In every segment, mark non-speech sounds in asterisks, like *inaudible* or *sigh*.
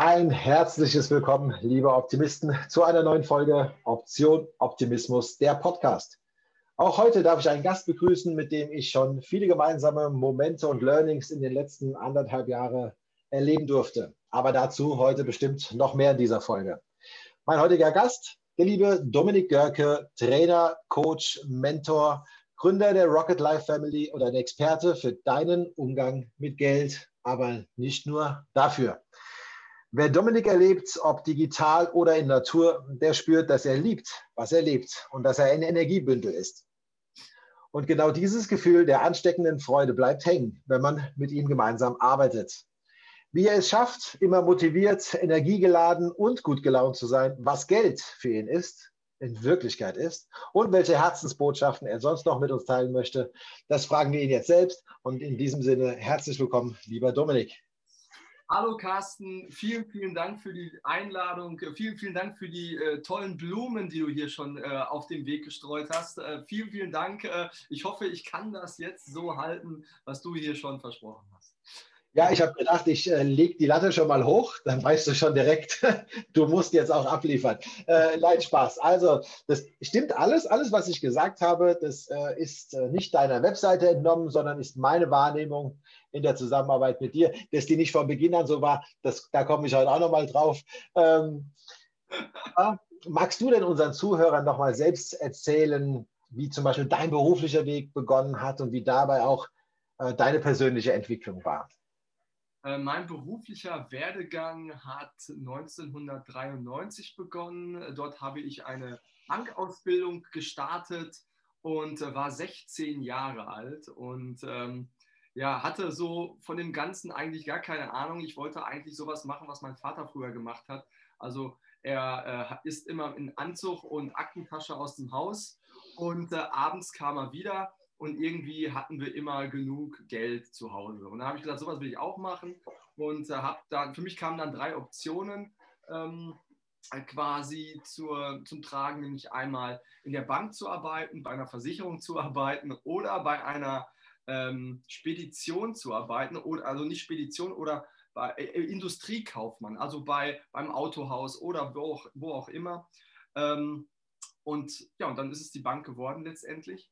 Ein herzliches Willkommen, liebe Optimisten, zu einer neuen Folge Option Optimismus, der Podcast. Auch heute darf ich einen Gast begrüßen, mit dem ich schon viele gemeinsame Momente und Learnings in den letzten anderthalb Jahren erleben durfte. Aber dazu heute bestimmt noch mehr in dieser Folge. Mein heutiger Gast, der liebe Dominik Görke, Trainer, Coach, Mentor, Gründer der Rocket Life Family und ein Experte für deinen Umgang mit Geld, aber nicht nur dafür. Wer Dominik erlebt, ob digital oder in Natur, der spürt, dass er liebt, was er lebt und dass er ein Energiebündel ist. Und genau dieses Gefühl der ansteckenden Freude bleibt hängen, wenn man mit ihm gemeinsam arbeitet. Wie er es schafft, immer motiviert, energiegeladen und gut gelaunt zu sein, was Geld für ihn ist, in Wirklichkeit ist und welche Herzensbotschaften er sonst noch mit uns teilen möchte, das fragen wir ihn jetzt selbst. Und in diesem Sinne herzlich willkommen, lieber Dominik. Hallo Carsten, vielen, vielen Dank für die Einladung. Vielen, vielen Dank für die äh, tollen Blumen, die du hier schon äh, auf dem Weg gestreut hast. Äh, vielen, vielen Dank. Äh, ich hoffe, ich kann das jetzt so halten, was du hier schon versprochen hast. Ja, ich habe gedacht, ich äh, lege die Latte schon mal hoch, dann weißt du schon direkt, *laughs* du musst jetzt auch abliefern. Äh, nein, Spaß. Also, das stimmt alles. Alles, was ich gesagt habe, das äh, ist äh, nicht deiner Webseite entnommen, sondern ist meine Wahrnehmung in der Zusammenarbeit mit dir. Dass die nicht von Beginn an so war, das, da komme ich heute auch nochmal drauf. Ähm, magst du denn unseren Zuhörern nochmal selbst erzählen, wie zum Beispiel dein beruflicher Weg begonnen hat und wie dabei auch äh, deine persönliche Entwicklung war? Äh, mein beruflicher Werdegang hat 1993 begonnen. Dort habe ich eine Bankausbildung gestartet und äh, war 16 Jahre alt und ähm, ja, hatte so von dem Ganzen eigentlich gar keine Ahnung. Ich wollte eigentlich sowas machen, was mein Vater früher gemacht hat. Also er äh, ist immer in Anzug und Aktentasche aus dem Haus und äh, abends kam er wieder und irgendwie hatten wir immer genug Geld zu Hause. Und da habe ich gesagt, sowas will ich auch machen und äh, habe dann, für mich kamen dann drei Optionen. Ähm, quasi zur, zum Tragen, nämlich einmal in der Bank zu arbeiten, bei einer Versicherung zu arbeiten oder bei einer ähm, Spedition zu arbeiten, oder, also nicht Spedition oder bei äh, äh, Industriekaufmann, also bei, beim Autohaus oder wo auch, wo auch immer. Ähm, und ja, und dann ist es die Bank geworden letztendlich.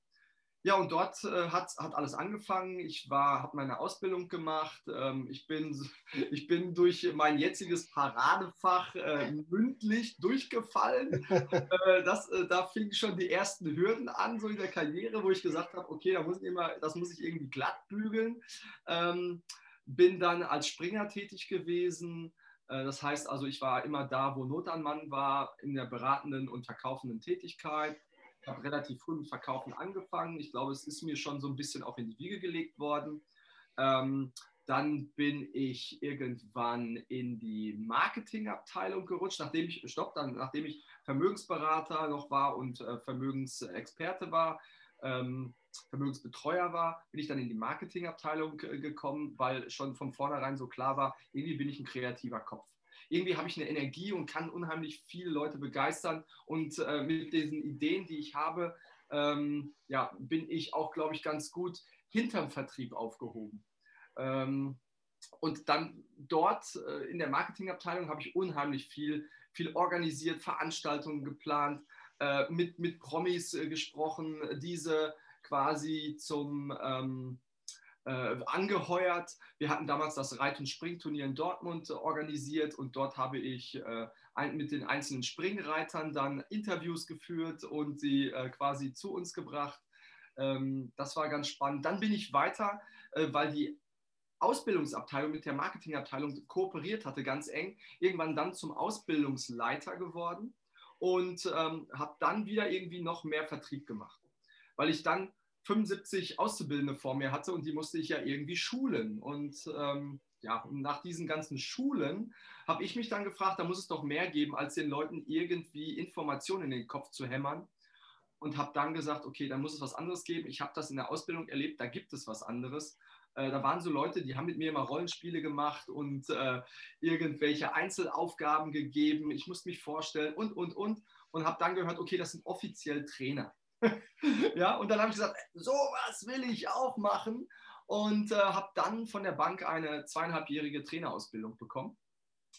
Ja, und dort äh, hat, hat alles angefangen. Ich habe meine Ausbildung gemacht. Ähm, ich, bin, *laughs* ich bin durch mein jetziges Paradefach äh, mündlich durchgefallen. *laughs* äh, das, äh, da fingen schon die ersten Hürden an, so in der Karriere, wo ich gesagt habe, okay, da muss ich immer, das muss ich irgendwie glatt bügeln. Ähm, bin dann als Springer tätig gewesen. Äh, das heißt also, ich war immer da, wo Not an Mann war, in der beratenden und verkaufenden Tätigkeit habe relativ früh mit Verkaufen angefangen. Ich glaube, es ist mir schon so ein bisschen auch in die Wiege gelegt worden. Ähm, dann bin ich irgendwann in die Marketingabteilung gerutscht, nachdem ich, stopp, dann, nachdem ich Vermögensberater noch war und äh, Vermögensexperte war, ähm, Vermögensbetreuer war, bin ich dann in die Marketingabteilung äh, gekommen, weil schon von vornherein so klar war, irgendwie bin ich ein kreativer Kopf irgendwie habe ich eine Energie und kann unheimlich viele Leute begeistern. Und äh, mit diesen Ideen, die ich habe, ähm, ja, bin ich auch, glaube ich, ganz gut hinterm Vertrieb aufgehoben. Ähm, und dann dort äh, in der Marketingabteilung habe ich unheimlich viel, viel organisiert, Veranstaltungen geplant, äh, mit, mit Promis äh, gesprochen, diese quasi zum, ähm, äh, angeheuert. Wir hatten damals das Reit- und Springturnier in Dortmund äh, organisiert und dort habe ich äh, ein, mit den einzelnen Springreitern dann Interviews geführt und sie äh, quasi zu uns gebracht. Ähm, das war ganz spannend. Dann bin ich weiter, äh, weil die Ausbildungsabteilung mit der Marketingabteilung kooperiert hatte, ganz eng, irgendwann dann zum Ausbildungsleiter geworden und ähm, habe dann wieder irgendwie noch mehr Vertrieb gemacht, weil ich dann 75 Auszubildende vor mir hatte und die musste ich ja irgendwie schulen. Und ähm, ja, nach diesen ganzen Schulen habe ich mich dann gefragt, da muss es doch mehr geben, als den Leuten irgendwie Informationen in den Kopf zu hämmern. Und habe dann gesagt, okay, dann muss es was anderes geben. Ich habe das in der Ausbildung erlebt, da gibt es was anderes. Äh, da waren so Leute, die haben mit mir immer Rollenspiele gemacht und äh, irgendwelche Einzelaufgaben gegeben. Ich musste mich vorstellen und, und, und. Und habe dann gehört, okay, das sind offiziell Trainer. *laughs* ja, und dann habe ich gesagt, sowas will ich auch machen und äh, habe dann von der Bank eine zweieinhalbjährige Trainerausbildung bekommen.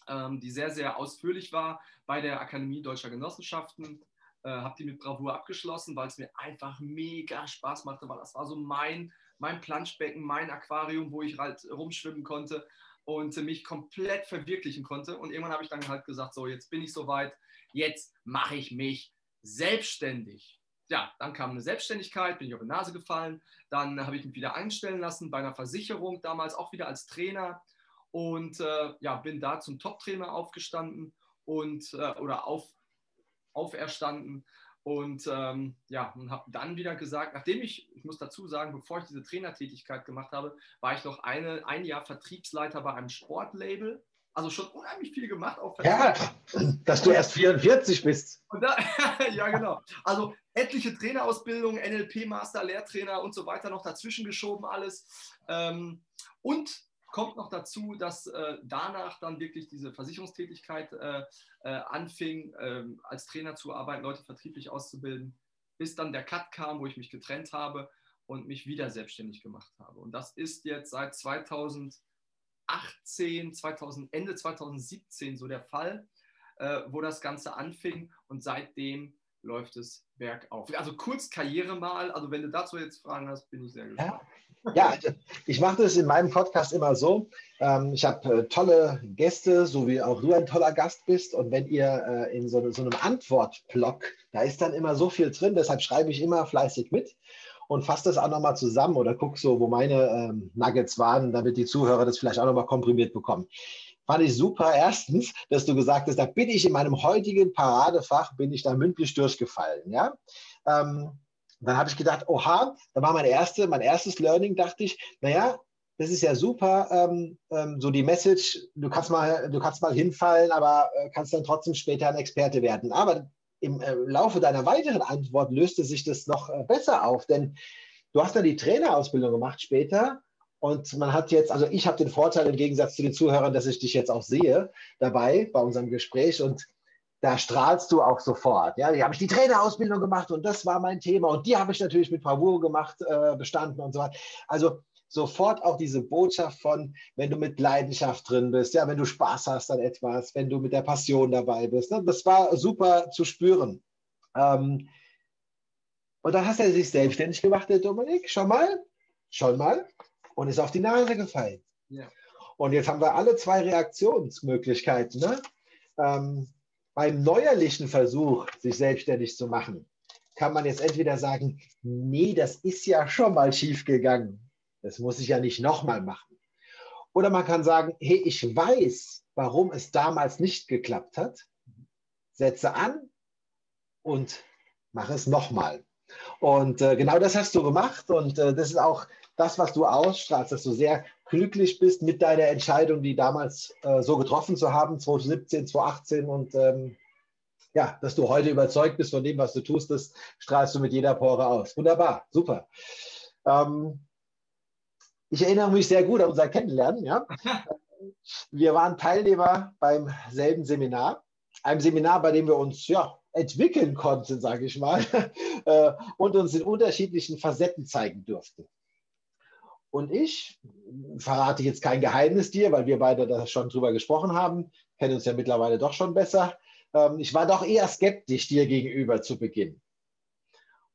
ähm, die sehr, sehr ausführlich war bei der Akademie Deutscher Genossenschaften. Äh, habe die mit Bravour abgeschlossen, weil es mir einfach mega Spaß machte, weil das war so mein, mein Planschbecken, mein Aquarium, wo ich halt rumschwimmen konnte und mich komplett verwirklichen konnte. Und irgendwann habe ich dann halt gesagt, so jetzt bin ich soweit, jetzt mache ich mich selbstständig. Ja, dann kam eine Selbstständigkeit, bin ich auf die Nase gefallen. Dann habe ich mich wieder einstellen lassen bei einer Versicherung, damals auch wieder als Trainer. Und äh, ja, bin da zum Top-Trainer aufgestanden und äh, oder auf, auferstanden. Und ähm, ja, und habe dann wieder gesagt, nachdem ich, ich muss dazu sagen, bevor ich diese Trainertätigkeit gemacht habe, war ich noch eine, ein Jahr Vertriebsleiter bei einem Sportlabel also schon unheimlich viel gemacht. Auch ja, dass du erst 44 bist. Da, *laughs* ja, genau. Also etliche Trainerausbildungen, NLP-Master, Lehrtrainer und so weiter noch dazwischen geschoben alles. Ähm, und kommt noch dazu, dass äh, danach dann wirklich diese Versicherungstätigkeit äh, äh, anfing, ähm, als Trainer zu arbeiten, Leute vertrieblich auszubilden, bis dann der Cut kam, wo ich mich getrennt habe und mich wieder selbstständig gemacht habe. Und das ist jetzt seit 2000 2018, 2000, Ende 2017 so der Fall, äh, wo das Ganze anfing und seitdem läuft es bergauf. Also kurz Karriere mal, also wenn du dazu jetzt Fragen hast, bin ich sehr gespannt. Ja. Ja, also ich mache das in meinem Podcast immer so. Ähm, ich habe äh, tolle Gäste, so wie auch du ein toller Gast bist. Und wenn ihr äh, in so, so einem Antwortblock, da ist dann immer so viel drin, deshalb schreibe ich immer fleißig mit und fasse das auch nochmal zusammen oder gucke so, wo meine ähm, Nuggets waren, damit die Zuhörer das vielleicht auch nochmal komprimiert bekommen. Fand ich super. Erstens, dass du gesagt hast, da bin ich in meinem heutigen Paradefach, bin ich da mündlich durchgefallen. Ja? Ähm, dann habe ich gedacht, oha, da war mein, erste, mein erstes Learning, dachte ich, naja, das ist ja super, ähm, ähm, so die Message, du kannst mal, du kannst mal hinfallen, aber äh, kannst dann trotzdem später ein Experte werden. Aber im äh, Laufe deiner weiteren Antwort löste sich das noch äh, besser auf, denn du hast dann die Trainerausbildung gemacht später und man hat jetzt, also ich habe den Vorteil im Gegensatz zu den Zuhörern, dass ich dich jetzt auch sehe dabei bei unserem Gespräch und da strahlst du auch sofort. Ja, hier habe ich die Trainerausbildung gemacht und das war mein Thema und die habe ich natürlich mit Bravour gemacht, äh, bestanden und so weiter. Also sofort auch diese Botschaft von, wenn du mit Leidenschaft drin bist, ja, wenn du Spaß hast an etwas, wenn du mit der Passion dabei bist. Ne? Das war super zu spüren. Ähm, und dann hast er sich selbstständig gemacht, der Dominik, schon mal, schon mal, und ist auf die Nase gefallen. Ja. Und jetzt haben wir alle zwei Reaktionsmöglichkeiten. Ne? Ähm, beim neuerlichen Versuch, sich selbstständig zu machen, kann man jetzt entweder sagen, nee, das ist ja schon mal schief gegangen. Das muss ich ja nicht nochmal machen. Oder man kann sagen, hey, ich weiß, warum es damals nicht geklappt hat. Setze an und mache es nochmal. Und äh, genau das hast du gemacht. Und äh, das ist auch das, was du ausstrahlst, dass du sehr glücklich bist mit deiner Entscheidung, die damals äh, so getroffen zu haben, 2017, 2018. Und ähm, ja, dass du heute überzeugt bist von dem, was du tust, das strahlst du mit jeder Pore aus. Wunderbar, super. Ähm, ich erinnere mich sehr gut an unser Kennenlernen. Ja. *laughs* Wir waren Teilnehmer beim selben Seminar, einem Seminar, bei dem wir uns ja, entwickeln konnten, sage ich mal, *laughs* äh, und uns in unterschiedlichen Facetten zeigen durften. Und ich verrate jetzt kein Geheimnis dir, weil wir beide da schon drüber gesprochen haben, kennen uns ja mittlerweile doch schon besser. Ähm, ich war doch eher skeptisch dir gegenüber zu Beginn.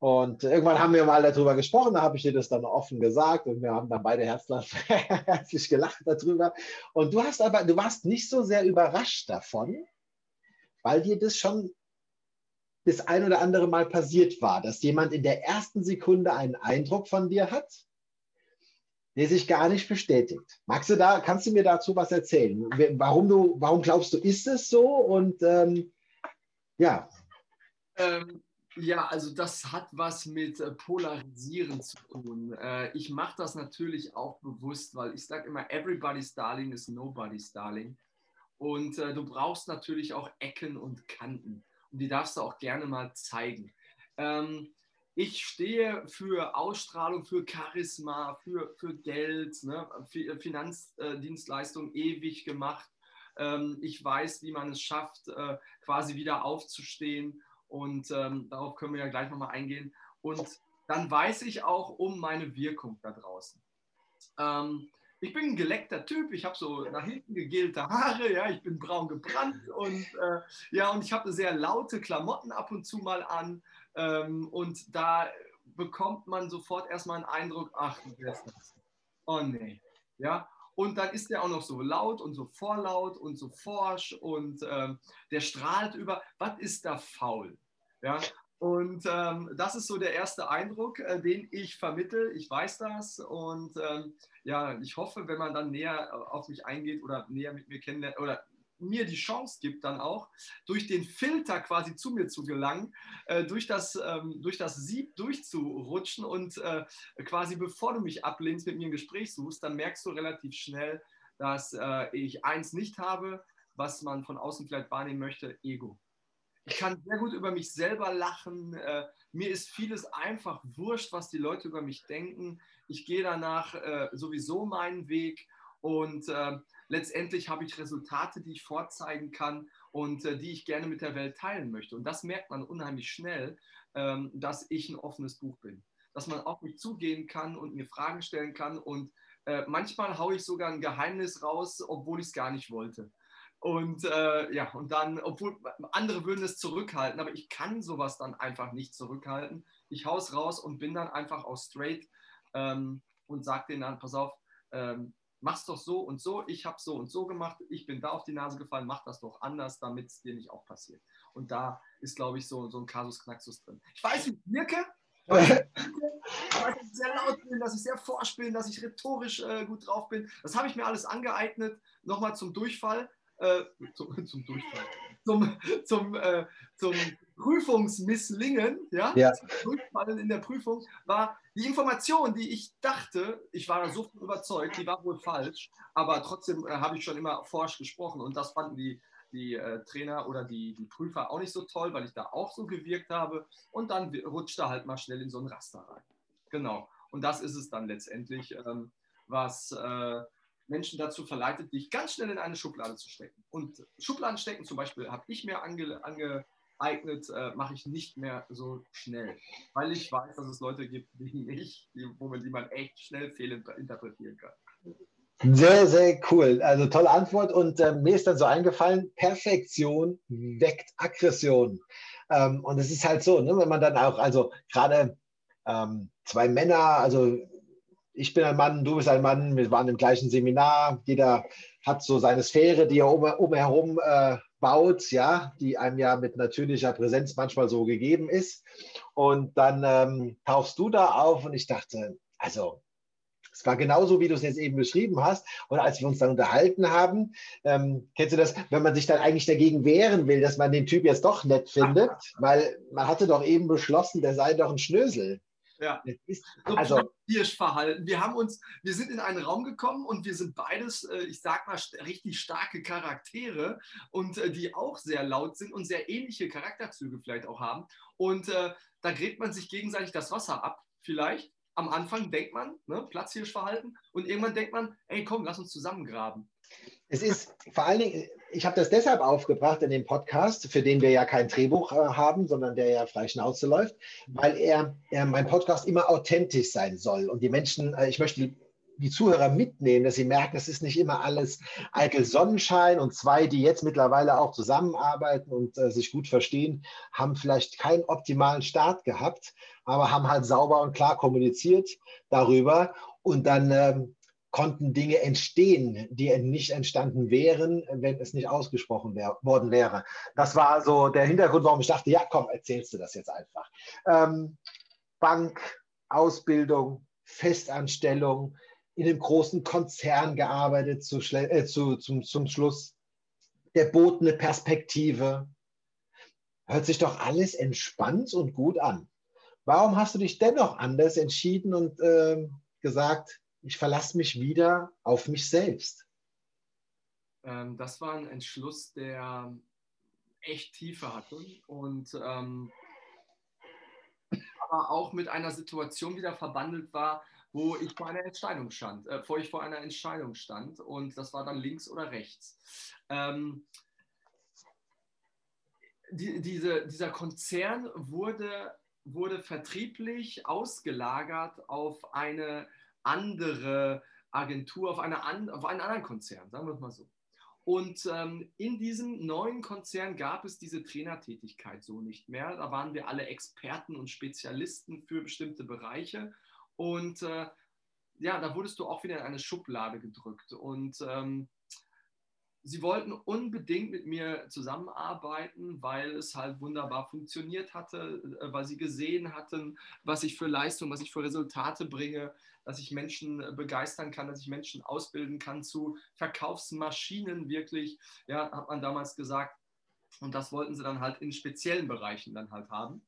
Und irgendwann haben wir mal darüber gesprochen, da habe ich dir das dann offen gesagt und wir haben dann beide *laughs* herzlich gelacht darüber. Und du hast aber, du warst nicht so sehr überrascht davon, weil dir das schon das ein oder andere Mal passiert war, dass jemand in der ersten Sekunde einen Eindruck von dir hat, der sich gar nicht bestätigt. Magst du da, kannst du mir dazu was erzählen? Warum du, warum glaubst du, ist es so? Und ähm, ja. Ähm, ja, also das hat was mit äh, Polarisieren zu tun. Äh, ich mache das natürlich auch bewusst, weil ich sage immer, everybody's darling is nobody's darling. Und äh, du brauchst natürlich auch Ecken und Kanten. Und die darfst du auch gerne mal zeigen. Ähm, ich stehe für Ausstrahlung, für Charisma, für, für Geld, ne? Finanzdienstleistung ewig gemacht. Ähm, ich weiß, wie man es schafft, quasi wieder aufzustehen und ähm, darauf können wir ja gleich nochmal eingehen. Und dann weiß ich auch um meine Wirkung da draußen. Ähm, ich bin ein geleckter Typ, ich habe so nach hinten gegelte Haare, ja, ich bin braun gebrannt und äh, ja, und ich habe sehr laute Klamotten ab und zu mal an ähm, und da bekommt man sofort erstmal einen Eindruck, ach? Oh nee, ja, und dann ist der auch noch so laut und so vorlaut und so forsch und ähm, der strahlt über, was ist da faul? Ja, und ähm, das ist so der erste Eindruck, äh, den ich vermittel. Ich weiß das und ähm, ja, ich hoffe, wenn man dann näher äh, auf mich eingeht oder näher mit mir kennenlernt oder mir die Chance gibt, dann auch durch den Filter quasi zu mir zu gelangen, äh, durch, das, ähm, durch das Sieb durchzurutschen und äh, quasi bevor du mich ablehnst, mit mir ein Gespräch suchst, dann merkst du relativ schnell, dass äh, ich eins nicht habe, was man von außen vielleicht wahrnehmen möchte, Ego. Ich kann sehr gut über mich selber lachen. Äh, mir ist vieles einfach wurscht, was die Leute über mich denken. Ich gehe danach äh, sowieso meinen Weg und äh, letztendlich habe ich Resultate, die ich vorzeigen kann und äh, die ich gerne mit der Welt teilen möchte. Und das merkt man unheimlich schnell, ähm, dass ich ein offenes Buch bin. Dass man auf mich zugehen kann und mir Fragen stellen kann. Und äh, manchmal haue ich sogar ein Geheimnis raus, obwohl ich es gar nicht wollte. Und äh, ja, und dann, obwohl andere würden es zurückhalten, aber ich kann sowas dann einfach nicht zurückhalten. Ich hau's raus und bin dann einfach auch straight ähm, und sage denen dann, pass auf, ähm, mach's doch so und so, ich habe so und so gemacht, ich bin da auf die Nase gefallen, mach das doch anders, damit es dir nicht auch passiert. Und da ist, glaube ich, so, so ein Kasus Knaxus drin. Ich weiß, wie ich wirke. *laughs* Ich weiß, dass ich sehr laut bin, dass ich sehr forsch bin, dass ich rhetorisch äh, gut drauf bin. Das habe ich mir alles angeeignet, nochmal zum Durchfall äh, zum, *laughs* zum Durchfall, zum, zum, äh, zum Prüfungsmisslingen, ja, ja. Durchfallen in der Prüfung, war die Information, die ich dachte, ich war so überzeugt, die war wohl falsch, aber trotzdem äh, habe ich schon immer forsch gesprochen und das fanden die, die äh, Trainer oder die, die Prüfer auch nicht so toll, weil ich da auch so gewirkt habe und dann rutscht er halt mal schnell in so ein Raster rein. Genau. Und das ist es dann letztendlich, ähm, was äh, Menschen dazu verleitet, dich ganz schnell in eine Schublade zu stecken. Und Schubladen stecken zum Beispiel habe ich mir ange, angeeignet, äh, mache ich nicht mehr so schnell, weil ich weiß, dass es Leute gibt wie mich, die, wo man, die man echt schnell fehlinterpretieren kann. Sehr, sehr cool. Also tolle Antwort. Und äh, mir ist dann so eingefallen, Perfektion weckt Aggression. Ähm, und es ist halt so, ne, wenn man dann auch, also gerade ähm, zwei Männer, also ich bin ein Mann, du bist ein Mann, wir waren im gleichen Seminar, jeder hat so seine Sphäre, die er um, umherum äh, baut, ja, die einem ja mit natürlicher Präsenz manchmal so gegeben ist. Und dann ähm, tauchst du da auf und ich dachte, also es war genauso, wie du es jetzt eben beschrieben hast. Und als wir uns dann unterhalten haben, ähm, kennst du das, wenn man sich dann eigentlich dagegen wehren will, dass man den Typ jetzt doch nett findet, weil man hatte doch eben beschlossen, der sei doch ein Schnösel. Ja. Ist, also, Hirschverhalten. Wir haben uns, wir sind in einen Raum gekommen und wir sind beides, äh, ich sag mal, richtig starke Charaktere und äh, die auch sehr laut sind und sehr ähnliche Charakterzüge vielleicht auch haben. Und äh, da gräbt man sich gegenseitig das Wasser ab, vielleicht. Am Anfang denkt man, ne, Platzhirschverhalten, und irgendwann denkt man, ey, komm, lass uns zusammengraben. Es ist vor allen Dingen, ich habe das deshalb aufgebracht in dem Podcast, für den wir ja kein Drehbuch äh, haben, sondern der ja frei Schnauze läuft, weil er, er mein Podcast immer authentisch sein soll. Und die Menschen, äh, ich möchte die, die Zuhörer mitnehmen, dass sie merken, es ist nicht immer alles eitel Sonnenschein. Und zwei, die jetzt mittlerweile auch zusammenarbeiten und äh, sich gut verstehen, haben vielleicht keinen optimalen Start gehabt, aber haben halt sauber und klar kommuniziert darüber. Und dann ähm, konnten Dinge entstehen, die nicht entstanden wären, wenn es nicht ausgesprochen wär, worden wäre. Das war so der Hintergrund, warum ich dachte, ja, komm, erzählst du das jetzt einfach. Ähm, Bank, Ausbildung, Festanstellung, in einem großen Konzern gearbeitet zu, äh, zu, zum, zum Schluss. Der bot eine Perspektive. Hört sich doch alles entspannt und gut an. Warum hast du dich dennoch anders entschieden und äh, gesagt, ich verlasse mich wieder auf mich selbst. Ähm, das war ein Entschluss, der echt Tiefe hatte und ähm, aber auch mit einer Situation wieder verbandelt war, wo ich vor einer Entscheidung stand, äh, vor ich vor einer Entscheidung stand und das war dann links oder rechts. Ähm, die, diese, dieser Konzern wurde, wurde vertrieblich ausgelagert auf eine andere Agentur, auf, eine an, auf einen anderen Konzern, sagen wir es mal so. Und ähm, in diesem neuen Konzern gab es diese Trainertätigkeit so nicht mehr. Da waren wir alle Experten und Spezialisten für bestimmte Bereiche. Und äh, ja, da wurdest du auch wieder in eine Schublade gedrückt. Und ähm, sie wollten unbedingt mit mir zusammenarbeiten, weil es halt wunderbar funktioniert hatte, äh, weil sie gesehen hatten, was ich für Leistung, was ich für Resultate bringe, dass ich Menschen äh, begeistern kann, dass ich Menschen ausbilden kann zu Verkaufsmaschinen wirklich, ja, hat man damals gesagt. Und das wollten sie dann halt in speziellen Bereichen dann halt haben.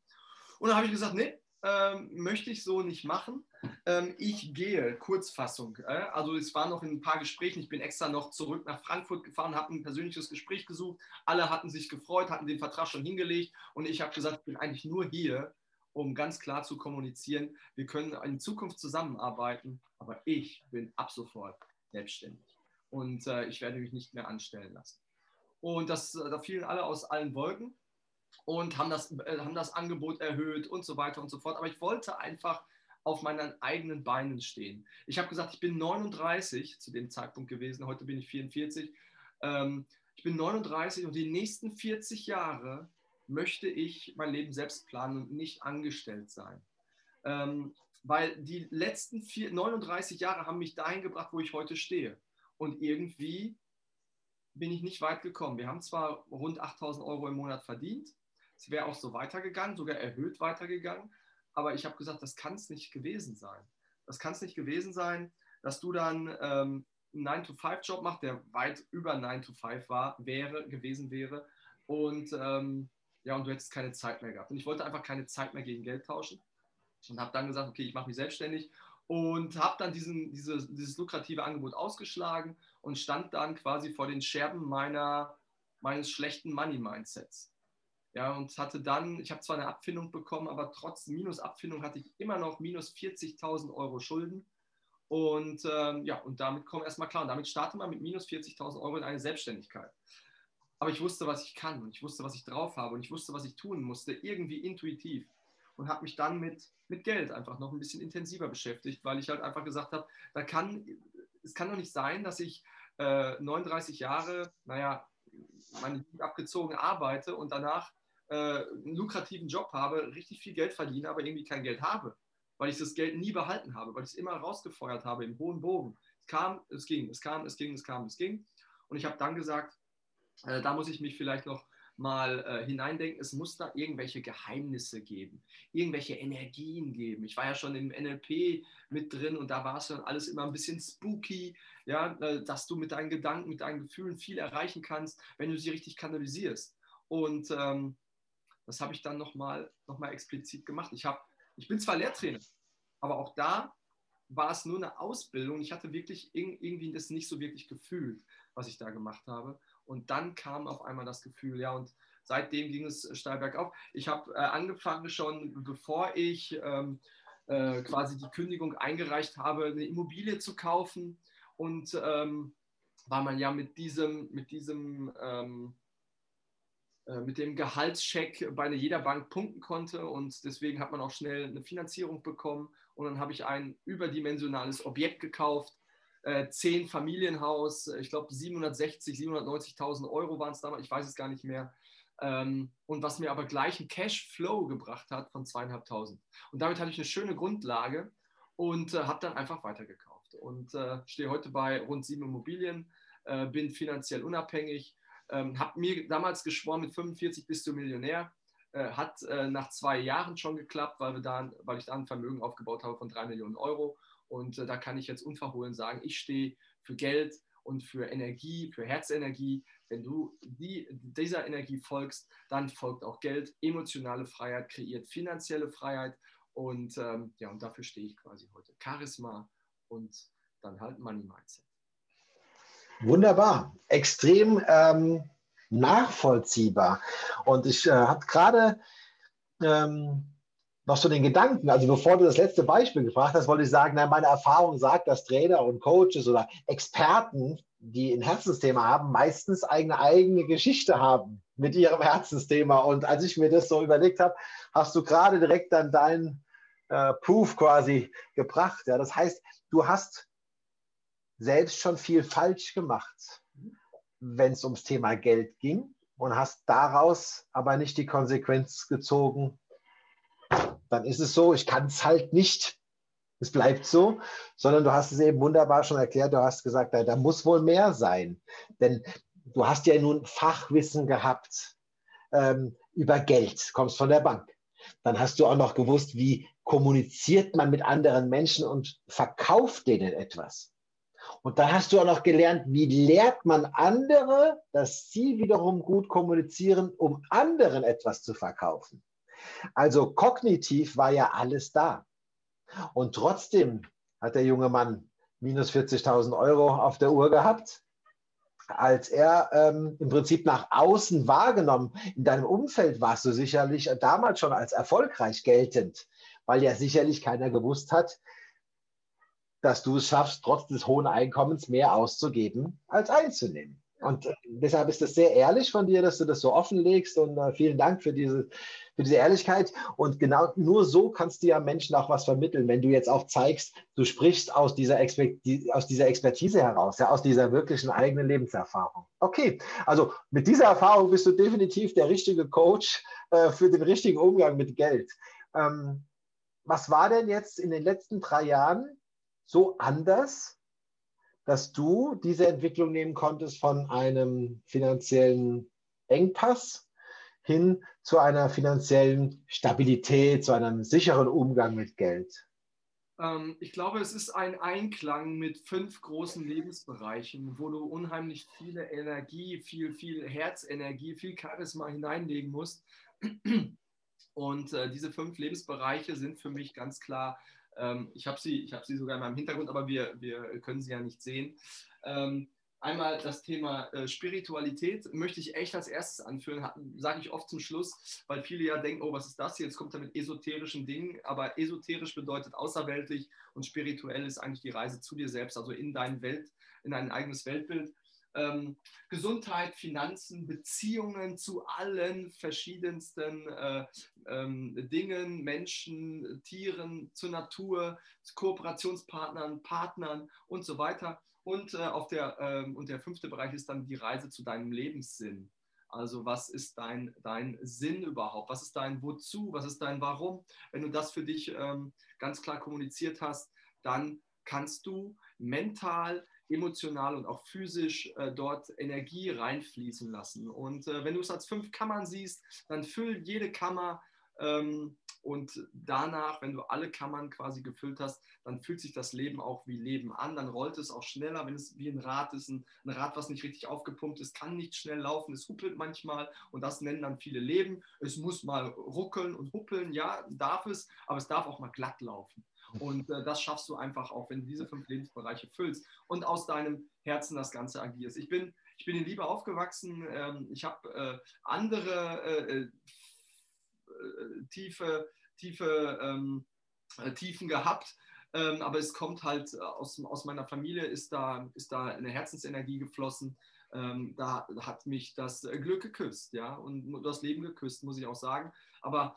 Und dann habe ich gesagt, nee, ähm, möchte ich so nicht machen. Ähm, ich gehe, Kurzfassung. Äh, also es war noch in ein paar Gesprächen. Ich bin extra noch zurück nach Frankfurt gefahren, habe ein persönliches Gespräch gesucht. Alle hatten sich gefreut, hatten den Vertrag schon hingelegt. Und ich habe gesagt, ich bin eigentlich nur hier, um ganz klar zu kommunizieren, wir können in Zukunft zusammenarbeiten, aber ich bin ab sofort selbstständig. Und äh, ich werde mich nicht mehr anstellen lassen. Und das, äh, da fielen alle aus allen Wolken und haben das, äh, haben das Angebot erhöht und so weiter und so fort. Aber ich wollte einfach auf meinen eigenen Beinen stehen. Ich habe gesagt, ich bin 39 zu dem Zeitpunkt gewesen, heute bin ich 44. Ähm, ich bin 39 und die nächsten 40 Jahre möchte ich mein Leben selbst planen und nicht angestellt sein. Ähm, weil die letzten vier, 39 Jahre haben mich dahin gebracht, wo ich heute stehe. Und irgendwie bin ich nicht weit gekommen. Wir haben zwar rund 8000 Euro im Monat verdient, es wäre auch so weitergegangen, sogar erhöht weitergegangen. Aber ich habe gesagt, das kann es nicht gewesen sein. Das kann es nicht gewesen sein, dass du dann ähm, einen 9-to-5-Job machst, der weit über 9-to-5 war, wäre, gewesen wäre. Und ähm, ja, und du hättest keine Zeit mehr gehabt. Und ich wollte einfach keine Zeit mehr gegen Geld tauschen. Und habe dann gesagt, okay, ich mache mich selbstständig und habe dann diesen, diese, dieses lukrative Angebot ausgeschlagen und stand dann quasi vor den Scherben meiner, meines schlechten Money-Mindsets. Ja, und hatte dann, ich habe zwar eine Abfindung bekommen, aber trotz Minusabfindung hatte ich immer noch minus 40.000 Euro Schulden. Und ähm, ja, und damit kommen erstmal klar. Und damit startet man mit minus 40.000 Euro in eine Selbstständigkeit. Aber ich wusste, was ich kann und ich wusste, was ich drauf habe und ich wusste, was ich tun musste, irgendwie intuitiv. Und habe mich dann mit, mit Geld einfach noch ein bisschen intensiver beschäftigt, weil ich halt einfach gesagt habe, da kann, es kann doch nicht sein, dass ich äh, 39 Jahre, naja, meine abgezogen arbeite und danach äh, einen lukrativen Job habe, richtig viel Geld verdiene, aber irgendwie kein Geld habe, weil ich das Geld nie behalten habe, weil ich es immer rausgefeuert habe im hohen Bogen. Es kam, es ging, es kam, es ging, es kam, es ging. Und ich habe dann gesagt, äh, da muss ich mich vielleicht noch mal äh, hineindenken, es muss da irgendwelche Geheimnisse geben, irgendwelche Energien geben. Ich war ja schon im NLP mit drin und da war es dann alles immer ein bisschen spooky, ja, äh, dass du mit deinen Gedanken, mit deinen Gefühlen viel erreichen kannst, wenn du sie richtig kanalisierst. Und ähm, das habe ich dann nochmal noch mal explizit gemacht. Ich, hab, ich bin zwar Lehrtrainer, aber auch da war es nur eine Ausbildung. Ich hatte wirklich irgendwie das nicht so wirklich gefühlt, was ich da gemacht habe. Und dann kam auf einmal das Gefühl, ja, und seitdem ging es steil bergauf. Ich habe äh, angefangen schon, bevor ich ähm, äh, quasi die Kündigung eingereicht habe, eine Immobilie zu kaufen. Und ähm, weil man ja mit diesem, mit diesem ähm, äh, mit dem Gehaltscheck bei jeder Bank punkten konnte und deswegen hat man auch schnell eine Finanzierung bekommen und dann habe ich ein überdimensionales Objekt gekauft, äh, zehn Familienhaus, ich glaube 760, 790.000 Euro waren es damals, ich weiß es gar nicht mehr. Ähm, und was mir aber gleich einen Cashflow gebracht hat von zweieinhalbtausend. Und damit hatte ich eine schöne Grundlage und äh, habe dann einfach weitergekauft und äh, stehe heute bei rund sieben Immobilien, äh, bin finanziell unabhängig ähm, habe mir damals geschworen, mit 45 bist du Millionär. Äh, hat äh, nach zwei Jahren schon geklappt, weil, wir da, weil ich da ein Vermögen aufgebaut habe von drei Millionen Euro. Und äh, da kann ich jetzt unverhohlen sagen, ich stehe für Geld und für Energie, für Herzenergie. Wenn du die, dieser Energie folgst, dann folgt auch Geld. Emotionale Freiheit kreiert finanzielle Freiheit. Und ähm, ja, und dafür stehe ich quasi heute. Charisma und dann halt Money Mindset. Wunderbar, extrem ähm, nachvollziehbar. Und ich äh, habe gerade ähm, noch so den Gedanken, also bevor du das letzte Beispiel gefragt hast, wollte ich sagen, na, meine Erfahrung sagt, dass Trainer und Coaches oder Experten, die ein Herzensthema haben, meistens eine eigene Geschichte haben mit ihrem Herzensthema. Und als ich mir das so überlegt habe, hast du gerade direkt dann deinen äh, Proof quasi gebracht. Ja? Das heißt, du hast selbst schon viel falsch gemacht, wenn es ums Thema Geld ging und hast daraus aber nicht die Konsequenz gezogen, dann ist es so, ich kann es halt nicht. Es bleibt so, sondern du hast es eben wunderbar schon erklärt. Du hast gesagt, da, da muss wohl mehr sein. Denn du hast ja nun Fachwissen gehabt ähm, über Geld, kommst von der Bank. Dann hast du auch noch gewusst, wie kommuniziert man mit anderen Menschen und verkauft denen etwas. Und dann hast du auch noch gelernt, wie lehrt man andere, dass sie wiederum gut kommunizieren, um anderen etwas zu verkaufen. Also kognitiv war ja alles da. Und trotzdem hat der junge Mann minus 40.000 Euro auf der Uhr gehabt, als er ähm, im Prinzip nach außen wahrgenommen, in deinem Umfeld warst du sicherlich damals schon als erfolgreich geltend, weil ja sicherlich keiner gewusst hat, dass du es schaffst, trotz des hohen Einkommens mehr auszugeben als einzunehmen. Und äh, deshalb ist es sehr ehrlich von dir, dass du das so offenlegst und äh, vielen Dank für diese, für diese Ehrlichkeit. Und genau nur so kannst du ja Menschen auch was vermitteln, wenn du jetzt auch zeigst, du sprichst aus dieser, aus dieser Expertise heraus, ja, aus dieser wirklichen eigenen Lebenserfahrung. Okay, also mit dieser Erfahrung bist du definitiv der richtige Coach äh, für den richtigen Umgang mit Geld. Ähm, was war denn jetzt in den letzten drei Jahren so anders, dass du diese Entwicklung nehmen konntest von einem finanziellen Engpass hin zu einer finanziellen Stabilität, zu einem sicheren Umgang mit Geld? Ähm, ich glaube, es ist ein Einklang mit fünf großen Lebensbereichen, wo du unheimlich viele Energie, viel, viel Herzenergie, viel Charisma hineinlegen musst. Und äh, diese fünf Lebensbereiche sind für mich ganz klar ähm, ich habe sie, hab sie sogar in meinem Hintergrund, aber wir, wir können sie ja nicht sehen. Ähm, einmal das Thema äh, Spiritualität möchte ich echt als erstes anführen, sage ich oft zum Schluss, weil viele ja denken, oh, was ist das Jetzt kommt er mit esoterischen Dingen, aber esoterisch bedeutet außerweltlich und spirituell ist eigentlich die Reise zu dir selbst, also in dein Welt, in dein eigenes Weltbild. Ähm, Gesundheit, Finanzen, Beziehungen zu allen verschiedensten äh, ähm, Dingen, Menschen, Tieren, zur Natur, Kooperationspartnern, Partnern und so weiter. Und, äh, auf der, äh, und der fünfte Bereich ist dann die Reise zu deinem Lebenssinn. Also was ist dein, dein Sinn überhaupt? Was ist dein Wozu? Was ist dein Warum? Wenn du das für dich ähm, ganz klar kommuniziert hast, dann kannst du mental emotional und auch physisch äh, dort Energie reinfließen lassen. Und äh, wenn du es als fünf Kammern siehst, dann füll jede Kammer ähm, und danach, wenn du alle Kammern quasi gefüllt hast, dann fühlt sich das Leben auch wie Leben an. Dann rollt es auch schneller, wenn es wie ein Rad ist. Ein, Rad, was nicht richtig aufgepumpt ist, kann nicht schnell laufen. Es huppelt manchmal und das nennen dann viele Leben. Es muss mal ruckeln und huppeln, ja, darf es, aber es darf auch mal glatt laufen. Und äh, das schaffst du einfach auch, wenn du diese fünf Lebensbereiche füllst und aus deinem Herzen das Ganze agierst. Ich bin, ich bin in Liebe aufgewachsen. Ähm, ich habe äh, andere äh, äh tiefe, tiefe ähm, äh, Tiefen gehabt. Ähm, aber es kommt halt aus, aus meiner Familie, ist da, ist da eine Herzensenergie geflossen. Ähm, da hat mich das Glück geküsst, ja, und das Leben geküsst, muss ich auch sagen. Aber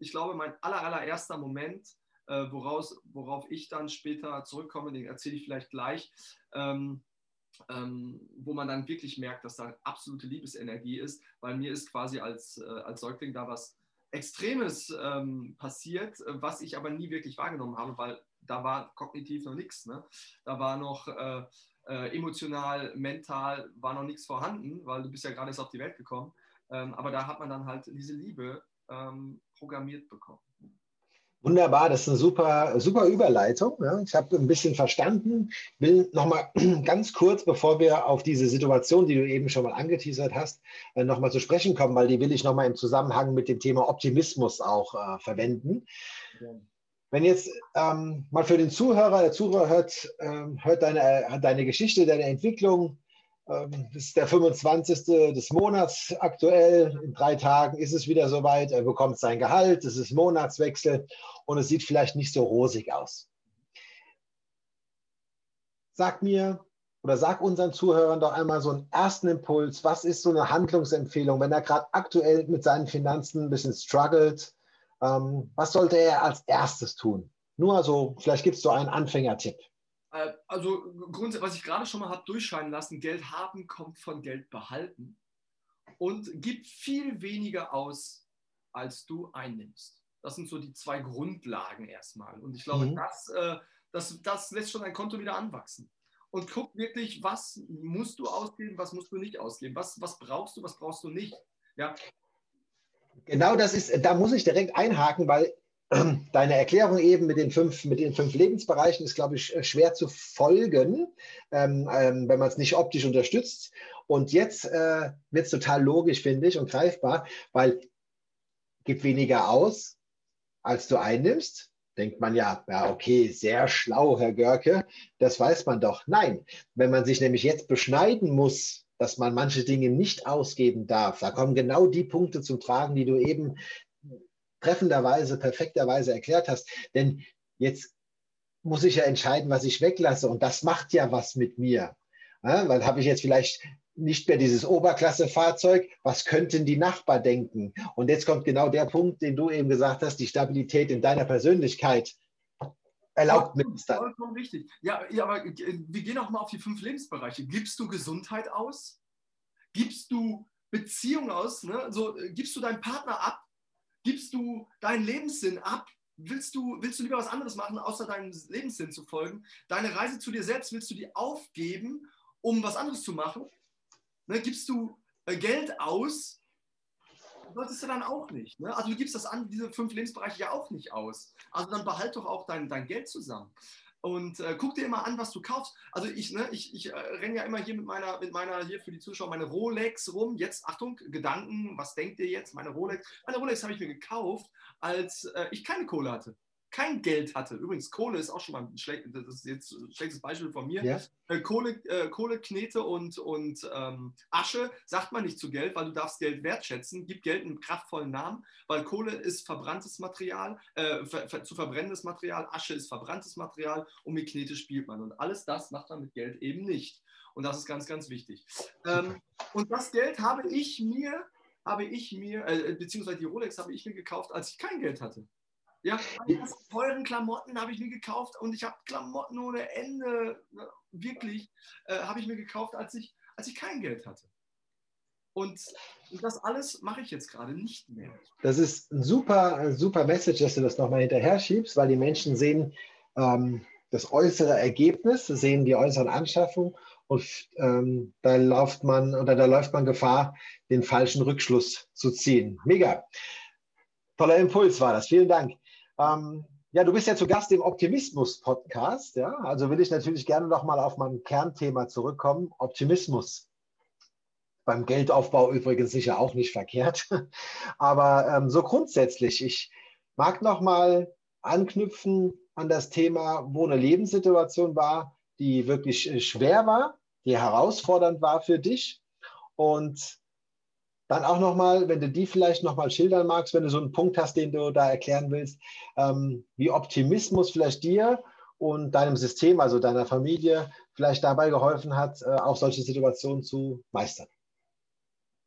ich glaube, mein aller, allererster Moment äh, woraus, worauf ich dann später zurückkomme, den erzähle ich vielleicht gleich, ähm, ähm, wo man dann wirklich merkt, dass da absolute Liebesenergie ist, weil mir ist quasi als, äh, als Säugling da was Extremes ähm, passiert, was ich aber nie wirklich wahrgenommen habe, weil da war kognitiv noch nichts. Ne? Da war noch äh, äh, emotional, mental, war noch nichts vorhanden, weil du bist ja gerade erst auf die Welt gekommen. Ähm, aber da hat man dann halt diese Liebe ähm, programmiert bekommen. Wunderbar, das ist eine super, super Überleitung. Ja. Ich habe ein bisschen verstanden. Will nochmal *clears throat* ganz kurz, bevor wir auf diese Situation, die du eben schon mal angeteasert hast, äh, nochmal zu sprechen kommen, weil die will ich nochmal im Zusammenhang mit dem Thema Optimismus auch äh, verwenden. Ja. Wenn jetzt ähm, mal für den Zuhörer, der Zuhörer hört, ähm, hört deine, deine Geschichte, deine Entwicklung, ähm, das ist der 25. des Monats aktuell. In drei Tagen ist es wieder soweit. Er bekommt sein Gehalt. Es ist Monatswechsel und es sieht vielleicht nicht so rosig aus. Sag mir oder sag unseren Zuhörern doch einmal so einen ersten Impuls. Was ist so eine Handlungsempfehlung, wenn er gerade aktuell mit seinen Finanzen ein bisschen struggelt? Ähm, was sollte er als erstes tun? Nur so, vielleicht gibt es so einen Anfängertipp. Äh, also grundsätzlich, was ich gerade schon mal habe durchscheinen lassen, Geld haben kommt von Geld behalten und gibt viel weniger aus, als du einnimmst. Das sind so die zwei Grundlagen erstmal. Und ich glaube, mhm. das, äh, das, das lässt schon ein Konto wieder anwachsen. Und guck wirklich, was musst du ausgeben, was musst du nicht ausgeben, was, was brauchst du, was brauchst du nicht. Ja. Genau das ist, da muss ich direkt einhaken, weil *clears throat* Deine Erklärung eben mit den fünf, mit den fünf Lebensbereichen ist, glaube ich, schwer zu folgen, ähm, ähm, wenn man es nicht optisch unterstützt. Und jetzt äh, wird es total logisch, finde ich, und greifbar, weil gib weniger aus, als du einnimmst. Denkt man ja, ja, okay, sehr schlau, Herr Görke, das weiß man doch. Nein, wenn man sich nämlich jetzt beschneiden muss, dass man manche Dinge nicht ausgeben darf, da kommen genau die Punkte zum Tragen, die du eben treffenderweise, perfekterweise erklärt hast. Denn jetzt muss ich ja entscheiden, was ich weglasse. Und das macht ja was mit mir. Ja, weil habe ich jetzt vielleicht nicht mehr dieses Oberklassefahrzeug, was könnten die Nachbarn denken? Und jetzt kommt genau der Punkt, den du eben gesagt hast, die Stabilität in deiner Persönlichkeit erlaubt mir das dann. Vollkommen richtig. Ja, ja, aber wir gehen auch mal auf die fünf Lebensbereiche. Gibst du Gesundheit aus? Gibst du Beziehung aus? Ne? So, gibst du deinen Partner ab? Gibst du deinen Lebenssinn ab? Willst du, willst du lieber was anderes machen, außer deinem Lebenssinn zu folgen? Deine Reise zu dir selbst willst du die aufgeben, um was anderes zu machen? Ne, gibst du äh, Geld aus? Solltest du dann auch nicht. Ne? Also du gibst das an, diese fünf Lebensbereiche ja auch nicht aus. Also dann behalt doch auch dein, dein Geld zusammen und äh, guck dir immer an, was du kaufst. Also ich, ne, ich, ich äh, renne ja immer hier mit meiner, mit meiner, hier für die Zuschauer, meine Rolex rum. Jetzt, Achtung, Gedanken, was denkt ihr jetzt? Meine Rolex. Meine Rolex habe ich mir gekauft, als äh, ich keine Kohle hatte kein Geld hatte. Übrigens, Kohle ist auch schon mal ein, jetzt ein schlechtes Beispiel von mir. Ja. Äh, Kohle, äh, Kohle, Knete und, und ähm, Asche sagt man nicht zu Geld, weil du darfst Geld wertschätzen. Gib Geld einen kraftvollen Namen, weil Kohle ist verbranntes Material, äh, ver, ver, zu verbrennendes Material, Asche ist verbranntes Material und mit Knete spielt man. Und alles das macht man mit Geld eben nicht. Und das ist ganz, ganz wichtig. Ähm, und das Geld habe ich mir, habe ich mir, äh, beziehungsweise die Rolex habe ich mir gekauft, als ich kein Geld hatte. Ja, teuren Klamotten habe ich mir gekauft und ich habe Klamotten ohne Ende, ne, wirklich, äh, habe ich mir gekauft, als ich, als ich kein Geld hatte. Und das alles mache ich jetzt gerade nicht mehr. Das ist ein super, super Message, dass du das nochmal hinterher schiebst, weil die Menschen sehen ähm, das äußere Ergebnis, sehen die äußeren Anschaffungen und ähm, da läuft man oder da läuft man Gefahr, den falschen Rückschluss zu ziehen. Mega. Toller Impuls war das. Vielen Dank. Ähm, ja, du bist ja zu Gast im Optimismus-Podcast. Ja? Also will ich natürlich gerne nochmal auf mein Kernthema zurückkommen: Optimismus. Beim Geldaufbau übrigens sicher auch nicht verkehrt. *laughs* Aber ähm, so grundsätzlich, ich mag nochmal anknüpfen an das Thema, wo eine Lebenssituation war, die wirklich äh, schwer war, die herausfordernd war für dich. Und dann auch nochmal, wenn du die vielleicht nochmal schildern magst, wenn du so einen Punkt hast, den du da erklären willst, ähm, wie Optimismus vielleicht dir und deinem System, also deiner Familie, vielleicht dabei geholfen hat, äh, auch solche Situationen zu meistern.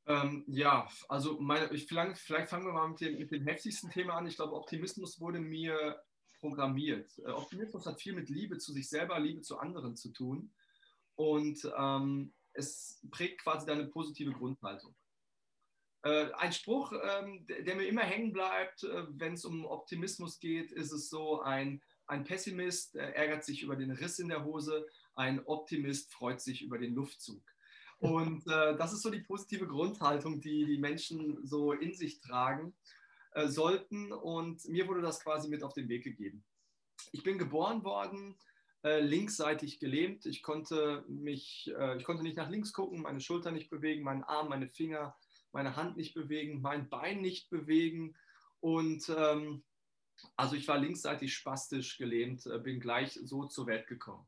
Ähm, ja, also meine, ich, vielleicht, vielleicht fangen wir mal mit dem, mit dem heftigsten Thema an. Ich glaube, Optimismus wurde mir programmiert. Äh, Optimismus hat viel mit Liebe zu sich selber, Liebe zu anderen zu tun. Und ähm, es prägt quasi deine positive Grundhaltung. Äh, ein Spruch, ähm, der, mir immer hängen bleibt, äh, wenn es um Optimismus geht, ist es so, ein, ein Pessimist ärgert sich über den Riss in der Hose, ein Optimist freut sich über den Luftzug. Und äh, das ist so die positive Grundhaltung, die die Menschen so in sich tragen äh, sollten. Und mir wurde das quasi mit auf den Weg gegeben. Ich bin geboren worden, äh, linksseitig gelähmt. Ich konnte mich, äh, ich konnte nicht nach links gucken, meine Schulter nicht bewegen, meinen Arm, meine Finger meine Hand nicht bewegen, mein Bein nicht bewegen. Und ähm, also ich war linksseitig spastisch gelähmt, äh, bin gleich so zur Welt gekommen.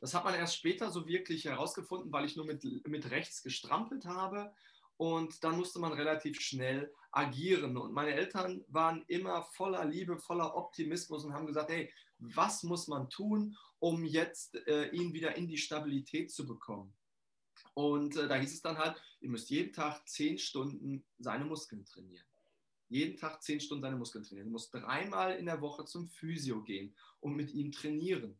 Das hat man erst später so wirklich herausgefunden, weil ich nur mit, mit rechts gestrampelt habe. Und dann musste man relativ schnell agieren. Und meine Eltern waren immer voller Liebe, voller Optimismus und haben gesagt, hey, was muss man tun, um jetzt äh, ihn wieder in die Stabilität zu bekommen? Und äh, da hieß es dann halt, ihr müsst jeden Tag zehn Stunden seine Muskeln trainieren. Jeden Tag zehn Stunden seine Muskeln trainieren. Du musst dreimal in der Woche zum Physio gehen und mit ihm trainieren.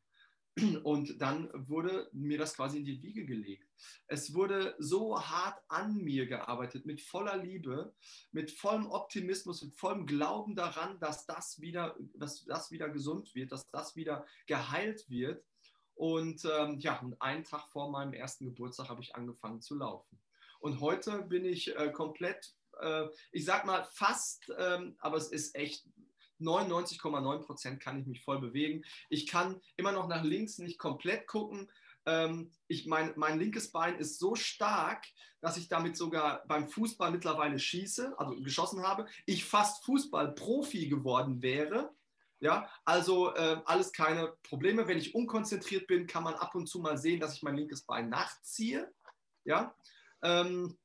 *clears throat* Und dann wurde mir das quasi in die Wiege gelegt. Es wurde so hart an mir gearbeitet, mit voller Liebe, mit vollem Optimismus, mit vollem Glauben daran, dass das wieder, dass das wieder gesund wird, dass das wieder geheilt wird. Und ähm, ja, und einen Tag vor meinem ersten Geburtstag habe ich angefangen zu laufen. Und heute bin ich äh, komplett, äh, ich sag mal fast, ähm, aber es ist echt 99,9 Prozent kann ich mich voll bewegen. Ich kann immer noch nach links nicht komplett gucken. Ähm, ich, mein, mein linkes Bein ist so stark, dass ich damit sogar beim Fußball mittlerweile schieße, also geschossen habe. Ich fast Fußballprofi geworden wäre. Ja, also äh, alles keine Probleme. Wenn ich unkonzentriert bin, kann man ab und zu mal sehen, dass ich mein linkes Bein nachziehe. Ja, ähm,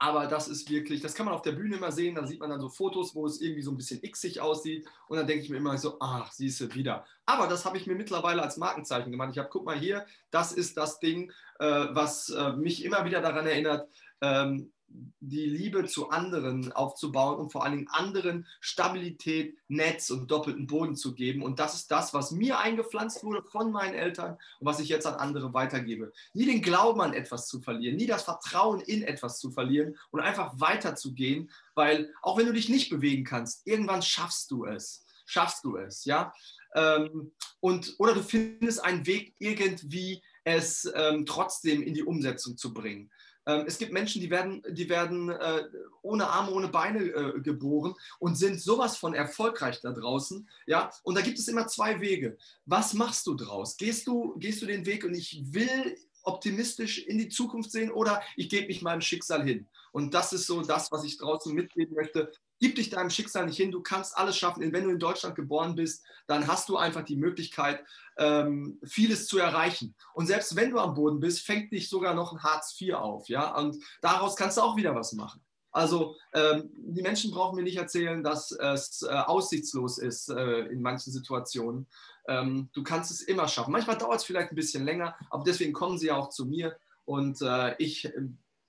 aber das ist wirklich, das kann man auf der Bühne immer sehen. Da sieht man dann so Fotos, wo es irgendwie so ein bisschen xig aussieht. Und dann denke ich mir immer so, ach, siehst du wieder. Aber das habe ich mir mittlerweile als Markenzeichen gemacht. Ich habe, guck mal hier, das ist das Ding, äh, was äh, mich immer wieder daran erinnert, ähm, die Liebe zu anderen aufzubauen und vor allen Dingen anderen Stabilität, Netz und doppelten Boden zu geben. Und das ist das, was mir eingepflanzt wurde von meinen Eltern und was ich jetzt an andere weitergebe. Nie den Glauben an etwas zu verlieren, nie das Vertrauen in etwas zu verlieren und einfach weiterzugehen, weil auch wenn du dich nicht bewegen kannst, irgendwann schaffst du es. Schaffst du es, ja? Ähm, und, oder du findest einen Weg, irgendwie es ähm, trotzdem in die Umsetzung zu bringen. Ähm, es gibt Menschen, die werden, die werden äh, ohne Arme, ohne Beine äh, geboren und sind sowas von erfolgreich da draußen. Ja? Und da gibt es immer zwei Wege. Was machst du draus? Gehst du, gehst du den Weg und ich will optimistisch in die Zukunft sehen oder ich gebe mich meinem Schicksal hin? Und das ist so das, was ich draußen mitgeben möchte. Gib dich deinem Schicksal nicht hin, du kannst alles schaffen. Wenn du in Deutschland geboren bist, dann hast du einfach die Möglichkeit, ähm, vieles zu erreichen. Und selbst wenn du am Boden bist, fängt dich sogar noch ein Hartz IV auf. Ja? Und daraus kannst du auch wieder was machen. Also ähm, die Menschen brauchen mir nicht erzählen, dass es äh, aussichtslos ist äh, in manchen Situationen. Ähm, du kannst es immer schaffen. Manchmal dauert es vielleicht ein bisschen länger, aber deswegen kommen sie ja auch zu mir. Und äh, ich äh,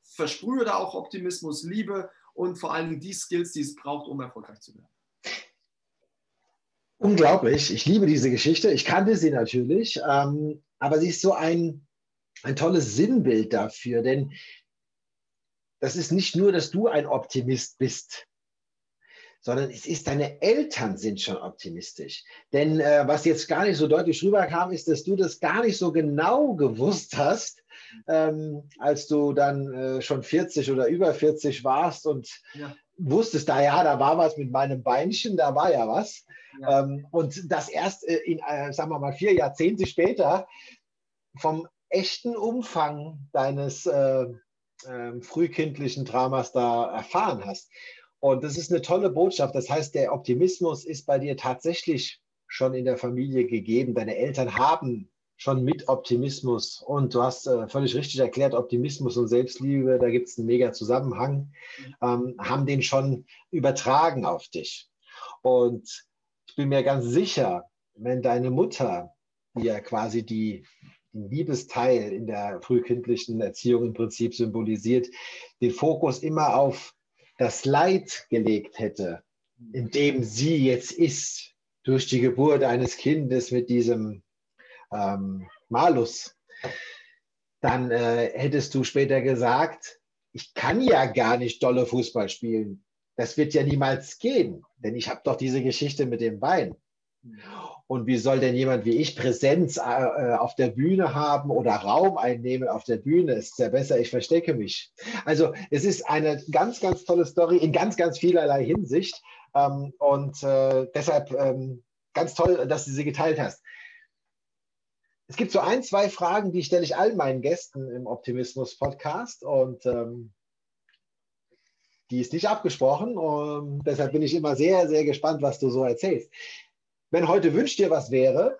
versprühe da auch Optimismus, Liebe und vor allem die Skills, die es braucht, um erfolgreich zu werden. Unglaublich. Ich liebe diese Geschichte. Ich kannte sie natürlich, ähm, aber sie ist so ein, ein tolles Sinnbild dafür, denn das ist nicht nur, dass du ein Optimist bist, sondern es ist, deine Eltern sind schon optimistisch. Denn äh, was jetzt gar nicht so deutlich rüberkam, ist, dass du das gar nicht so genau gewusst hast, ähm, als du dann äh, schon 40 oder über 40 warst und ja. wusstest, da ja, da war was mit meinem Beinchen, da war ja was. Ja. Ähm, und das erst äh, in, äh, sagen wir mal, vier Jahrzehnte später vom echten Umfang deines äh, ähm, frühkindlichen Dramas da erfahren hast. Und das ist eine tolle Botschaft. Das heißt, der Optimismus ist bei dir tatsächlich schon in der Familie gegeben. Deine Eltern haben schon mit Optimismus. Und du hast äh, völlig richtig erklärt, Optimismus und Selbstliebe, da gibt es einen mega Zusammenhang, ähm, haben den schon übertragen auf dich. Und ich bin mir ganz sicher, wenn deine Mutter, die ja quasi die, den Liebesteil in der frühkindlichen Erziehung im Prinzip symbolisiert, den Fokus immer auf das Leid gelegt hätte, in dem sie jetzt ist, durch die Geburt eines Kindes mit diesem ähm, Malus, dann äh, hättest du später gesagt, ich kann ja gar nicht dolle Fußball spielen. Das wird ja niemals gehen, denn ich habe doch diese Geschichte mit dem Bein. Und wie soll denn jemand wie ich Präsenz äh, äh auf der Bühne haben oder Raum einnehmen auf der Bühne? Ist ja besser, ich verstecke mich. Also es ist eine ganz, ganz tolle Story in ganz, ganz vielerlei Hinsicht. Ähm, und äh, deshalb ähm, ganz toll, dass du sie geteilt hast. Es gibt so ein, zwei Fragen, die stelle ich allen meinen Gästen im Optimismus-Podcast und ähm, die ist nicht abgesprochen. Und deshalb bin ich immer sehr, sehr gespannt, was du so erzählst. Wenn heute wünscht dir was wäre,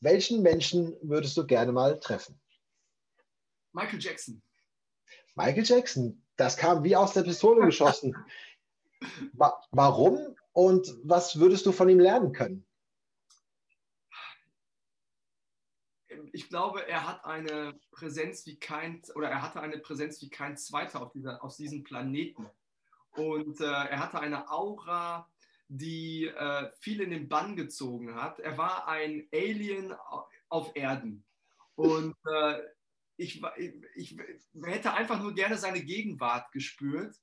welchen Menschen würdest du gerne mal treffen? Michael Jackson. Michael Jackson, das kam wie aus der Pistole *laughs* geschossen. Warum und was würdest du von ihm lernen können? Ich glaube, er hat eine Präsenz wie kein, oder er hatte eine Präsenz wie kein zweiter auf, dieser, auf diesem Planeten. Und äh, er hatte eine Aura, die äh, viel in den Bann gezogen hat. Er war ein Alien auf Erden. Und äh, ich, ich, ich, hätte einfach nur gerne seine Gegenwart gespürt.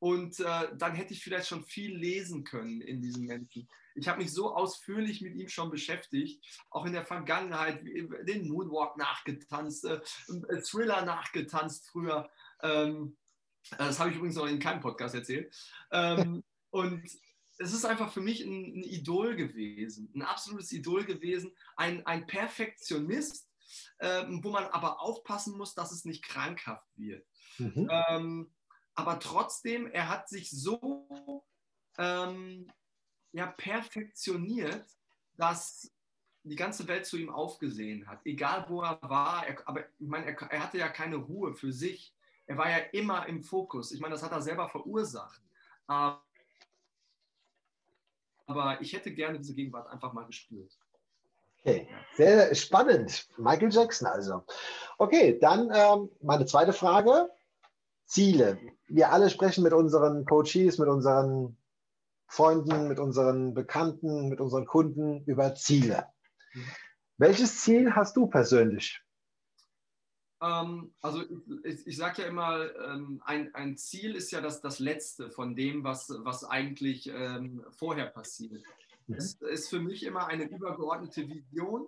Und äh, dann hätte ich vielleicht schon viel lesen können in diesem Menschen. Ich habe mich so ausführlich mit ihm schon beschäftigt, auch in der Vergangenheit, den Moonwalk nachgetanzt, äh, Thriller nachgetanzt früher. Ähm, das habe ich übrigens noch in keinem Podcast erzählt. Ähm, *laughs* und es ist einfach für mich ein, ein, Idol gewesen, ein absolutes Idol gewesen, ein, ein Perfektionist, ähm, wo man aber aufpassen muss, dass es nicht krankhaft wird. Mhm. Ähm, aber trotzdem, er hat sich so ähm, ja, perfektioniert, dass die ganze Welt zu ihm aufgesehen hat. Egal wo er war, er, aber ich meine, er, er, hatte ja keine Ruhe für sich. Er war ja immer im Fokus. Ich meine, das hat er selber verursacht. Aber ich hätte gerne diese Gegenwart einfach mal gespürt. Okay, sehr spannend. Michael Jackson also. Okay, dann ähm, meine zweite Frage. Ziele. Wir alle sprechen mit unseren Coaches, mit unseren Freunden, mit unseren Bekannten, mit unseren Kunden über Ziele. Mhm. Welches Ziel hast du persönlich? Ähm, also ich, ich sage ja immer, ähm, ein, ein, Ziel ist ja das, das Letzte von dem, was, was eigentlich ähm, vorher passiert. Mhm. Es ist für mich immer eine übergeordnete Vision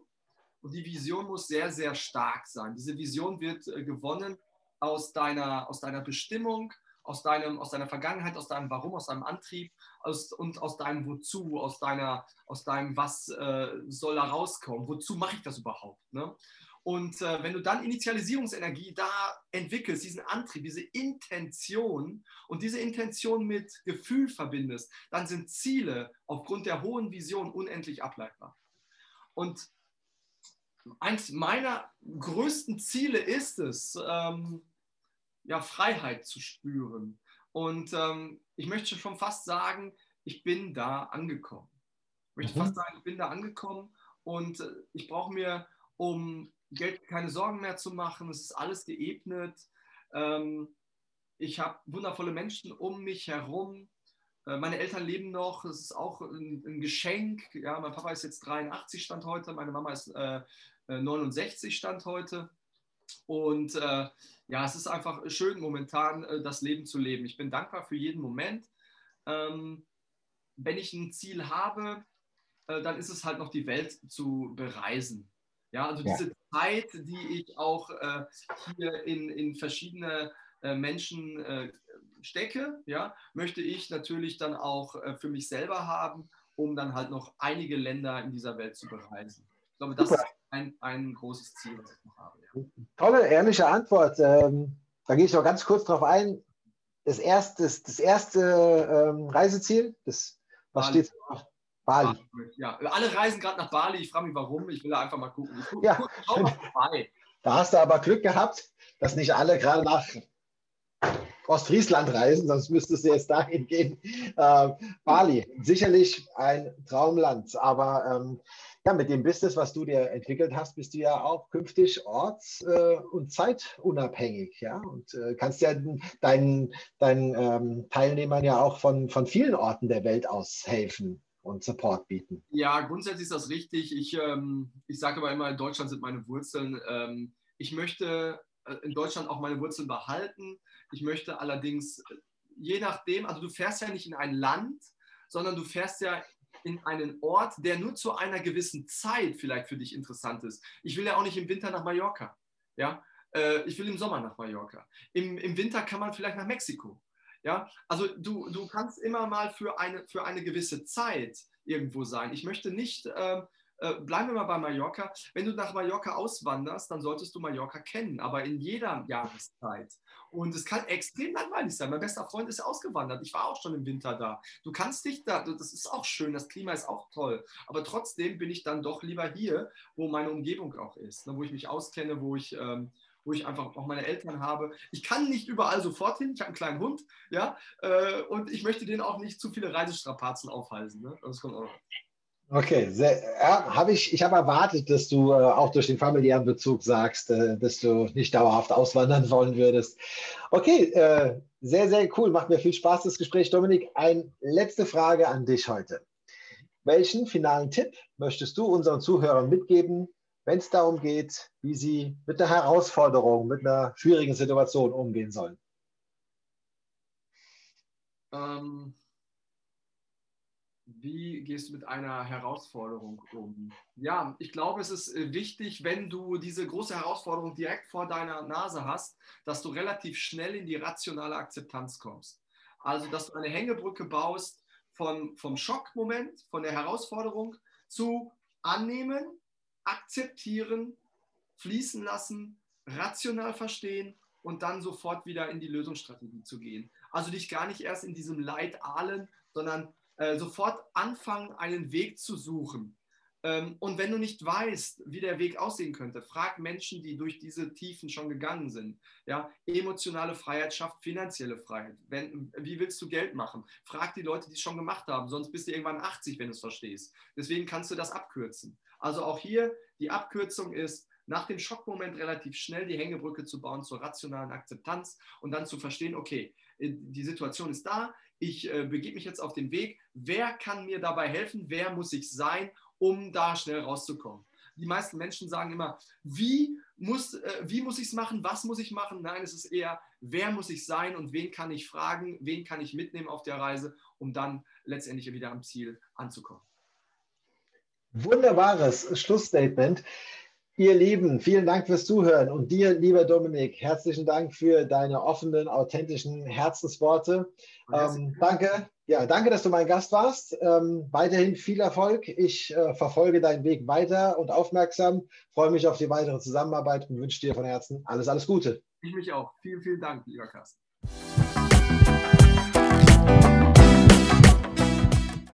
und die Vision muss sehr, sehr stark sein. Diese Vision wird äh, gewonnen aus deiner, aus deiner Bestimmung, aus, deinem, aus deiner Vergangenheit, aus deinem Warum, aus deinem Antrieb aus, und aus deinem Wozu, aus, deiner, aus deinem Was äh, soll da rauskommen, wozu mache ich das überhaupt. Ne? Und äh, wenn du dann Initialisierungsenergie da entwickelst, diesen Antrieb, diese Intention und diese Intention mit Gefühl verbindest, dann sind Ziele aufgrund der hohen Vision unendlich ableitbar. Und eins meiner größten Ziele ist es, ähm, ja, Freiheit zu spüren. Und ähm, ich möchte schon fast sagen, ich bin da angekommen. Ich möchte mhm. fast sagen, ich bin da angekommen und äh, ich brauche mir um Geld keine Sorgen mehr zu machen. Es ist alles geebnet. Ähm, ich habe wundervolle Menschen um mich herum. Äh, meine Eltern leben noch. Es ist auch ein, ein, Geschenk. Ja, mein Papa ist jetzt 83 Stand heute. Meine Mama ist äh, 69 äh, Stand heute. Und äh, ja, es ist einfach schön, momentan äh, das Leben zu leben. Ich bin dankbar für jeden Moment. Ähm, wenn ich ein Ziel habe, äh, dann ist es halt noch die Welt zu bereisen. Ja, also diese ja. Zeit, die ich auch äh, hier in, in verschiedene äh, Menschen äh, stecke, ja, möchte ich natürlich dann auch für mich selber haben, um dann halt noch einige Länder in dieser Welt zu bereisen. Ich glaube, das Super. ist ein, ein großes Ziel, was ich noch habe. Ja. Tolle, ehrliche Antwort. Ähm, da gehe ich noch ganz kurz drauf ein. Das erste, das erste ähm, Reiseziel, das, was Bali. steht noch? Bali. Ja, alle reisen gerade nach Bali. Ich frage mich, warum. Ich will da einfach mal gucken. Ich guck, ja. Guck, da hast du aber Glück gehabt, dass nicht alle gerade nach Ostfriesland reisen, sonst müsstest du jetzt dahin gehen. Äh, Bali, sicherlich ein Traumland, aber ähm, ja, mit dem Business, was du dir entwickelt hast, bist du ja auch künftig orts- äh, und zeitunabhängig, ja, und äh, kannst ja deinen, deinen ähm, Teilnehmern ja auch von, von vielen Orten der Welt aus helfen und Support bieten. Ja, grundsätzlich ist das richtig. Ich, ähm, ich sage aber immer, in Deutschland sind meine Wurzeln. Ähm, ich möchte äh, in Deutschland auch meine Wurzeln behalten. Ich möchte allerdings, je nachdem, also du fährst ja nicht in ein Land, sondern du fährst ja in einen Ort, der nur zu einer gewissen Zeit vielleicht für dich interessant ist. Ich will ja auch nicht im Winter nach Mallorca. Ja? Äh, ich will im Sommer nach Mallorca. Im, Im Winter kann man vielleicht nach Mexiko. Ja? Also du, du kannst immer mal für eine, für eine gewisse Zeit irgendwo sein. Ich möchte nicht äh, äh, bleiben wir mal bei Mallorca. Wenn du nach Mallorca auswanderst, dann solltest du Mallorca kennen, aber in jeder Jahreszeit. Und es kann extrem langweilig sein. Mein bester Freund ist ausgewandert. Ich war auch schon im Winter da. Du kannst dich da, das ist auch schön, das Klima ist auch toll. Aber trotzdem bin ich dann doch lieber hier, wo meine Umgebung auch ist, ne, wo ich mich auskenne, wo ich. Ähm, wo ich einfach auch meine Eltern habe. Ich kann nicht überall sofort hin. Ich habe einen kleinen Hund, ja, äh, und ich möchte den auch nicht zu viele Reisestrapazen aufhalsen. Ne? Das kommt auch noch. Okay, ja, habe ich, ich habe erwartet, dass du äh, auch durch den familiären Bezug sagst, äh, dass du nicht dauerhaft auswandern wollen würdest. Okay, äh, sehr, sehr cool. Macht mir viel Spaß, das Gespräch. Dominik, eine letzte Frage an dich heute. Welchen finalen Tipp möchtest du unseren Zuhörern mitgeben, wenn es darum geht, wie sie mit einer Herausforderung, mit einer schwierigen Situation umgehen sollen? Ähm, wie gehst du mit einer Herausforderung um? Ja, ich glaube, es ist äh, wichtig, wenn du diese große Herausforderung direkt vor deiner Nase hast, dass du relativ schnell in die rationale Akzeptanz kommst. Also, dass du eine Hängebrücke baust von, vom Schockmoment, von der Herausforderung zu annehmen, akzeptieren, fließen lassen, rational verstehen und dann sofort wieder in die Lösungsstrategie zu gehen. Also dich gar nicht erst in diesem Leid ahlen, sondern äh, sofort anfangen, einen Weg zu suchen. Ähm, und wenn du nicht weißt, wie der Weg aussehen könnte, frag Menschen, die durch diese Tiefen schon gegangen sind. Ja, emotionale Freiheit schafft finanzielle Freiheit. Wenn, wie willst du Geld machen? Frag die Leute, die es schon gemacht haben, sonst bist du irgendwann 80, wenn du es verstehst. Deswegen kannst du das abkürzen. Also auch hier, die Abkürzung ist, nach dem Schockmoment relativ schnell die Hängebrücke zu bauen zur rationalen Akzeptanz und dann zu verstehen, okay, äh, die Situation ist da, ich äh, begebe mich jetzt auf den Weg, wer kann mir dabei helfen, wer muss ich sein, um da schnell rauszukommen. Die meisten Menschen sagen immer, wie muss, äh, wie muss ich es machen, was muss ich machen? Nein, es ist eher, wer muss ich sein und wen kann ich fragen, wen kann ich mitnehmen auf der Reise, um dann letztendlich wieder am Ziel anzukommen. Wunderbares Schlussstatement. Ihr Lieben, vielen Dank fürs Zuhören und dir, lieber Dominik, herzlichen Dank für deine offenen, authentischen Herzensworte. Ähm, danke, ja, danke, dass du mein Gast warst. Ähm, weiterhin viel Erfolg. Ich äh, verfolge deinen Weg weiter und aufmerksam. Freue mich auf die weitere Zusammenarbeit und wünsche dir von Herzen alles, alles Gute. Ich mich auch. Vielen, vielen Dank, lieber Carsten.